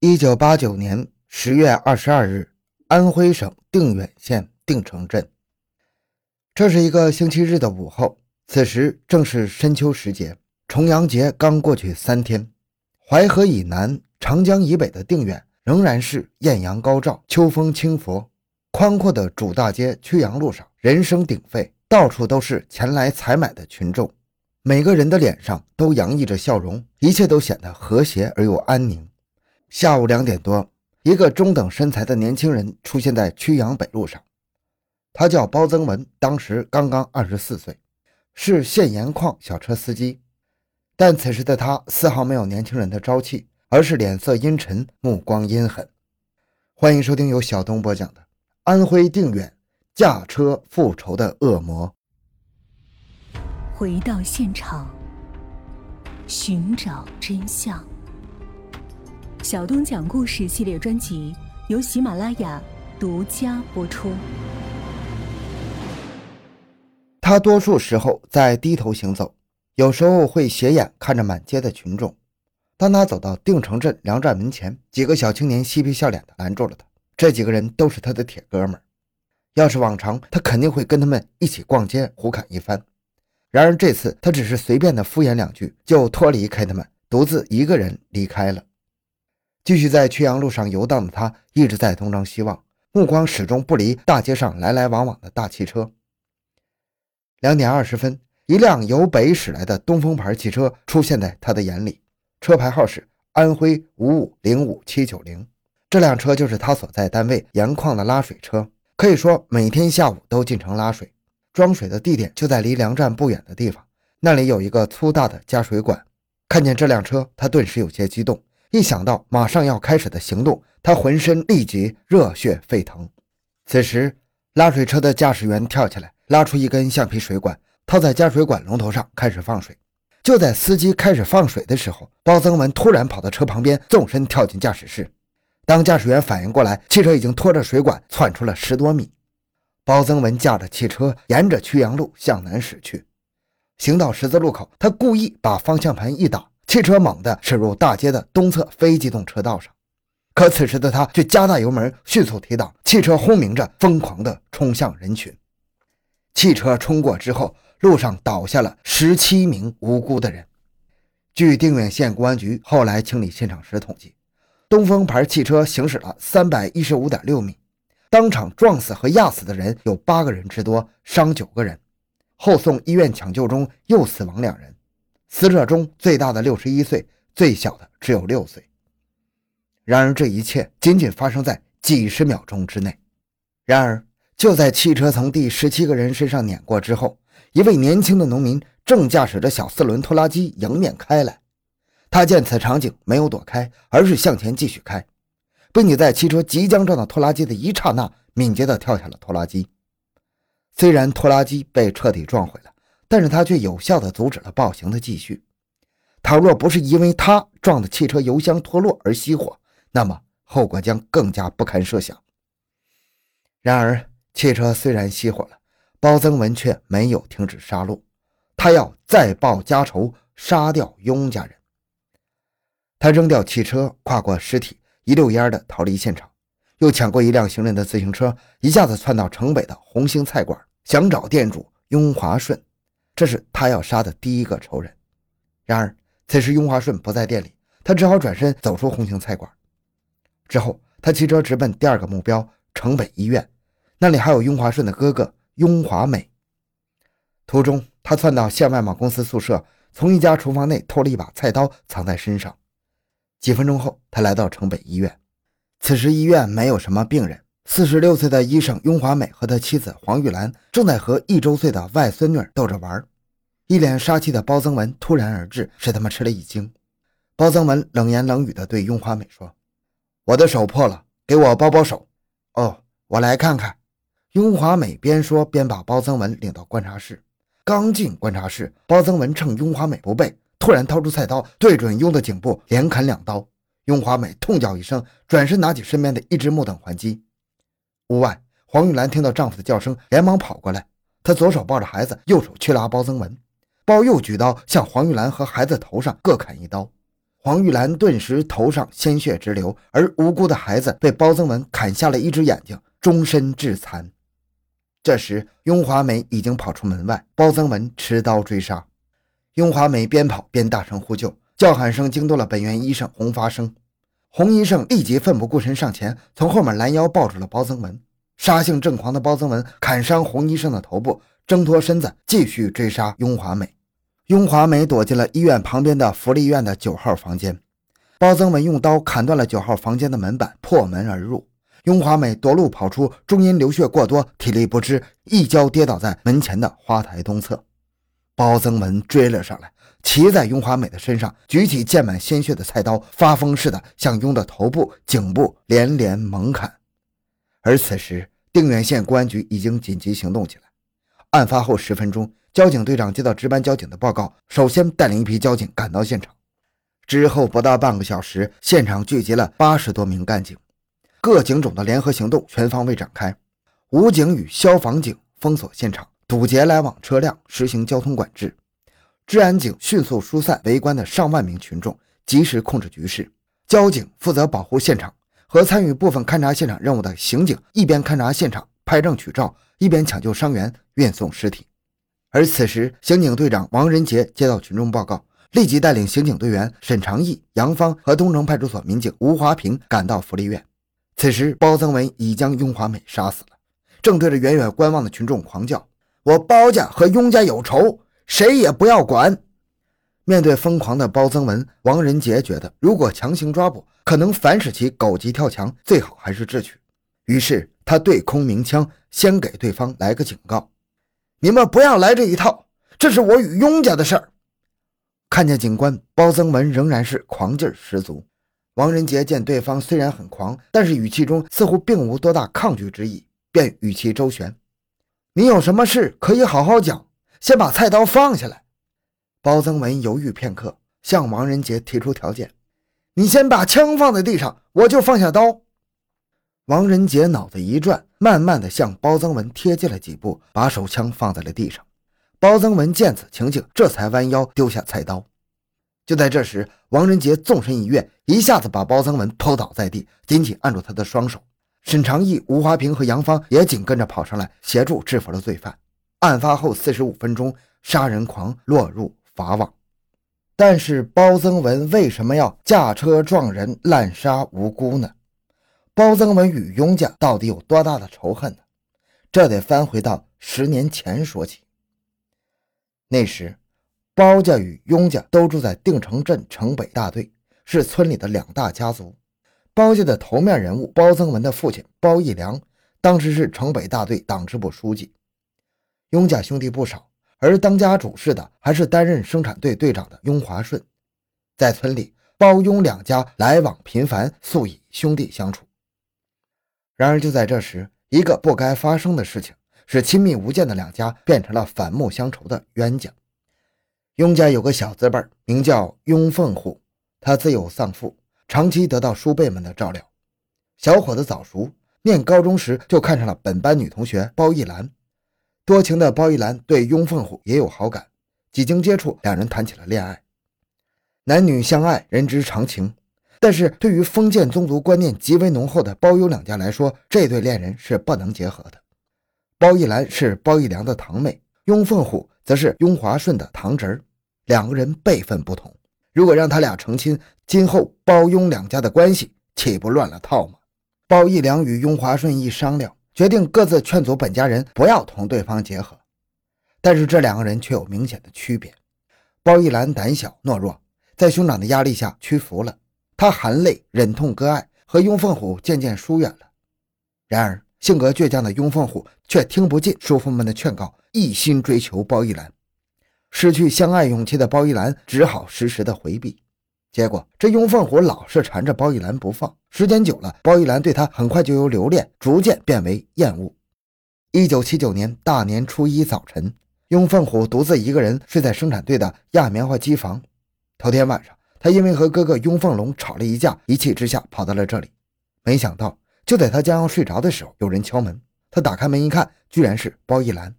一九八九年十月二十二日，安徽省定远县定城镇。这是一个星期日的午后，此时正是深秋时节，重阳节刚过去三天。淮河以南、长江以北的定远仍然是艳阳高照、秋风轻拂。宽阔的主大街曲阳路上，人声鼎沸，到处都是前来采买的群众，每个人的脸上都洋溢着笑容，一切都显得和谐而又安宁。下午两点多，一个中等身材的年轻人出现在曲阳北路上。他叫包增文，当时刚刚二十四岁，是县盐矿小车司机。但此时的他丝毫没有年轻人的朝气，而是脸色阴沉，目光阴狠。欢迎收听由小东播讲的《安徽定远驾车复仇的恶魔》。回到现场，寻找真相。小东讲故事系列专辑由喜马拉雅独家播出。他多数时候在低头行走，有时候会斜眼看着满街的群众。当他走到定城镇粮站门前，几个小青年嬉皮笑脸的拦住了他。这几个人都是他的铁哥们儿，要是往常，他肯定会跟他们一起逛街胡侃一番。然而这次，他只是随便的敷衍两句，就脱离开他们，独自一个人离开了。继续在曲阳路上游荡的他，一直在东张西望，目光始终不离大街上来来往往的大汽车。两点二十分，一辆由北驶来的东风牌汽车出现在他的眼里，车牌号是安徽五五零五七九零。这辆车就是他所在单位盐矿的拉水车，可以说每天下午都进城拉水。装水的地点就在离粮站不远的地方，那里有一个粗大的加水管。看见这辆车，他顿时有些激动。一想到马上要开始的行动，他浑身立即热血沸腾。此时，拉水车的驾驶员跳起来，拉出一根橡皮水管，套在加水管龙头上，开始放水。就在司机开始放水的时候，包增文突然跑到车旁边，纵身跳进驾驶室。当驾驶员反应过来，汽车已经拖着水管窜出了十多米。包增文驾着汽车沿着曲阳路向南驶去，行到十字路口，他故意把方向盘一打。汽车猛地驶入大街的东侧非机动车道上，可此时的他却加大油门，迅速提档，汽车轰鸣着，疯狂地冲向人群。汽车冲过之后，路上倒下了十七名无辜的人。据定远县公安局后来清理现场时统计，东风牌汽车行驶了三百一十五点六米，当场撞死和压死的人有八个人之多，伤九个人，后送医院抢救中又死亡两人。死者中最大的六十一岁，最小的只有六岁。然而，这一切仅仅发生在几十秒钟之内。然而，就在汽车从第十七个人身上碾过之后，一位年轻的农民正驾驶着小四轮拖拉机迎面开来。他见此场景，没有躲开，而是向前继续开，并且在汽车即将撞到拖拉机的一刹那，敏捷地跳下了拖拉机。虽然拖拉机被彻底撞毁了。但是他却有效地阻止了暴行的继续。倘若不是因为他撞的汽车油箱脱落而熄火，那么后果将更加不堪设想。然而，汽车虽然熄火了，包增文却没有停止杀戮，他要再报家仇，杀掉雍家人。他扔掉汽车，跨过尸体，一溜烟的逃离现场，又抢过一辆行人的自行车，一下子窜到城北的红星菜馆，想找店主雍华顺。这是他要杀的第一个仇人。然而，此时雍华顺不在店里，他只好转身走出红星菜馆。之后，他骑车直奔第二个目标城北医院，那里还有雍华顺的哥哥雍华美。途中，他窜到县外贸公司宿舍，从一家厨房内偷了一把菜刀，藏在身上。几分钟后，他来到城北医院。此时，医院没有什么病人。四十六岁的医生雍华美和他妻子黄玉兰正在和一周岁的外孙女逗着玩。一脸杀气的包增文突然而至，使他们吃了一惊。包增文冷言冷语地对雍华美说：“我的手破了，给我包包手。”“哦，我来看看。”雍华美边说边把包增文领到观察室。刚进观察室，包增文趁雍华美不备，突然掏出菜刀，对准雍的颈部连砍两刀。雍华美痛叫一声，转身拿起身边的一只木凳还击。屋外，黄玉兰听到丈夫的叫声，连忙跑过来。她左手抱着孩子，右手去拉包增文，包又举刀向黄玉兰和孩子头上各砍一刀。黄玉兰顿时头上鲜血直流，而无辜的孩子被包增文砍下了一只眼睛，终身致残。这时，雍华美已经跑出门外，包增文持刀追杀。雍华美边跑边大声呼救，叫喊声惊动了本院医生洪发生。洪医生立即奋不顾身上前，从后面拦腰抱住了包增文。杀性正狂的包增文砍伤洪医生的头部，挣脱身子，继续追杀雍华美。雍华美躲进了医院旁边的福利院的九号房间。包增文用刀砍断了九号房间的门板，破门而入。雍华美夺路跑出，终因流血过多，体力不支，一跤跌倒在门前的花台东侧。包增文追了上来，骑在雍华美的身上，举起溅满鲜血的菜刀，发疯似的向雍的头部、颈部连连猛砍。而此时，定远县公安局已经紧急行动起来。案发后十分钟。交警队长接到值班交警的报告，首先带领一批交警赶到现场。之后不到半个小时，现场聚集了八十多名干警，各警种的联合行动全方位展开。武警与消防警封锁现场，堵截来往车辆，实行交通管制。治安警迅速疏散围观的上万名群众，及时控制局势。交警负责保护现场，和参与部分勘察现场任务的刑警一边勘察现场、拍证取照，一边抢救伤员、运送尸体。而此时，刑警队长王仁杰接到群众报告，立即带领刑警队员沈长义、杨芳和东城派出所民警吴华平赶到福利院。此时，包增文已将雍华美杀死了，正对着远远观望的群众狂叫：“我包家和雍家有仇，谁也不要管！”面对疯狂的包增文，王仁杰觉得，如果强行抓捕，可能反使其狗急跳墙，最好还是智取。于是，他对空鸣枪，先给对方来个警告。你们不要来这一套，这是我与雍家的事儿。看见警官，包增文仍然是狂劲十足。王仁杰见对方虽然很狂，但是语气中似乎并无多大抗拒之意，便与其周旋：“你有什么事可以好好讲，先把菜刀放下来。”包增文犹豫片刻，向王仁杰提出条件：“你先把枪放在地上，我就放下刀。”王仁杰脑子一转，慢慢的向包增文贴近了几步，把手枪放在了地上。包增文见此情景，这才弯腰丢下菜刀。就在这时，王仁杰纵身一跃，一下子把包增文扑倒在地，紧紧按住他的双手。沈长义、吴华平和杨芳也紧跟着跑上来，协助制服了罪犯。案发后四十五分钟，杀人狂落入法网。但是包增文为什么要驾车撞人，滥杀无辜呢？包增文与雍家到底有多大的仇恨呢？这得翻回到十年前说起。那时，包家与雍家都住在定城镇城北大队，是村里的两大家族。包家的头面人物包增文的父亲包义良，当时是城北大队党支部书记。雍家兄弟不少，而当家主事的还是担任生产队队长的雍华顺。在村里，包雍两家来往频繁，素以兄弟相处。然而，就在这时，一个不该发生的事情，使亲密无间的两家变成了反目相仇的冤家。雍家有个小字辈，名叫雍凤虎，他自幼丧父，长期得到叔辈们的照料。小伙子早熟，念高中时就看上了本班女同学包奕兰。多情的包玉兰对雍凤虎也有好感，几经接触，两人谈起了恋爱。男女相爱，人之常情。但是对于封建宗族观念极为浓厚的包雍两家来说，这对恋人是不能结合的。包玉兰是包玉良的堂妹，雍凤虎则是雍华顺的堂侄儿，两个人辈分不同。如果让他俩成亲，今后包雍两家的关系岂不乱了套吗？包奕良与雍华顺一商量，决定各自劝阻本家人不要同对方结合。但是这两个人却有明显的区别。包玉兰胆小懦弱，在兄长的压力下屈服了。他含泪忍痛割爱，和雍凤虎渐渐疏远了。然而，性格倔强的雍凤虎却听不进叔父们的劝告，一心追求包玉兰。失去相爱勇气的包玉兰只好时时的回避。结果，这雍凤虎老是缠着包玉兰不放，时间久了，包玉兰对他很快就由留恋逐渐变为厌恶。一九七九年大年初一早晨，雍凤虎独自一个人睡在生产队的压棉花机房。头天晚上。他因为和哥哥雍凤龙吵了一架，一气之下跑到了这里。没想到，就在他将要睡着的时候，有人敲门。他打开门一看，居然是包一兰。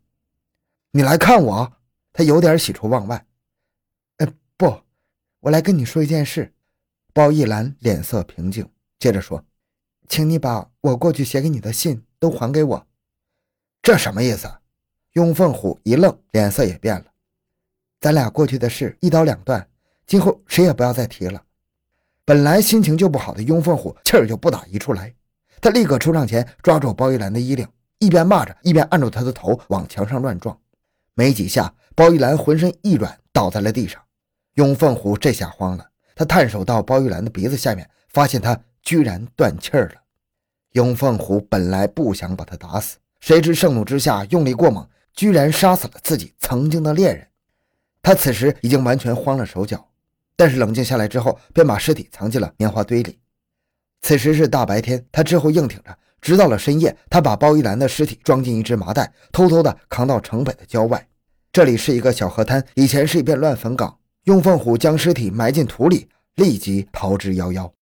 你来看我？他有点喜出望外。哎，不，我来跟你说一件事。包奕兰脸色平静，接着说：“请你把我过去写给你的信都还给我。”这什么意思？雍凤虎一愣，脸色也变了。咱俩过去的事一刀两断，今后谁也不要再提了。本来心情就不好的雍凤虎气儿就不打一处来，他立刻冲上前抓住包玉兰的衣领，一边骂着，一边按住他的头往墙上乱撞。没几下，包玉兰浑身一软，倒在了地上。雍凤虎这下慌了，他探手到包玉兰的鼻子下面，发现她居然断气儿了。雍凤虎本来不想把他打死。谁知盛怒之下用力过猛，居然杀死了自己曾经的恋人。他此时已经完全慌了手脚，但是冷静下来之后，便把尸体藏进了棉花堆里。此时是大白天，他之后硬挺着，直到了深夜，他把包玉兰的尸体装进一只麻袋，偷偷的扛到城北的郊外。这里是一个小河滩，以前是一片乱坟岗。用凤虎将尸体埋进土里，立即逃之夭夭。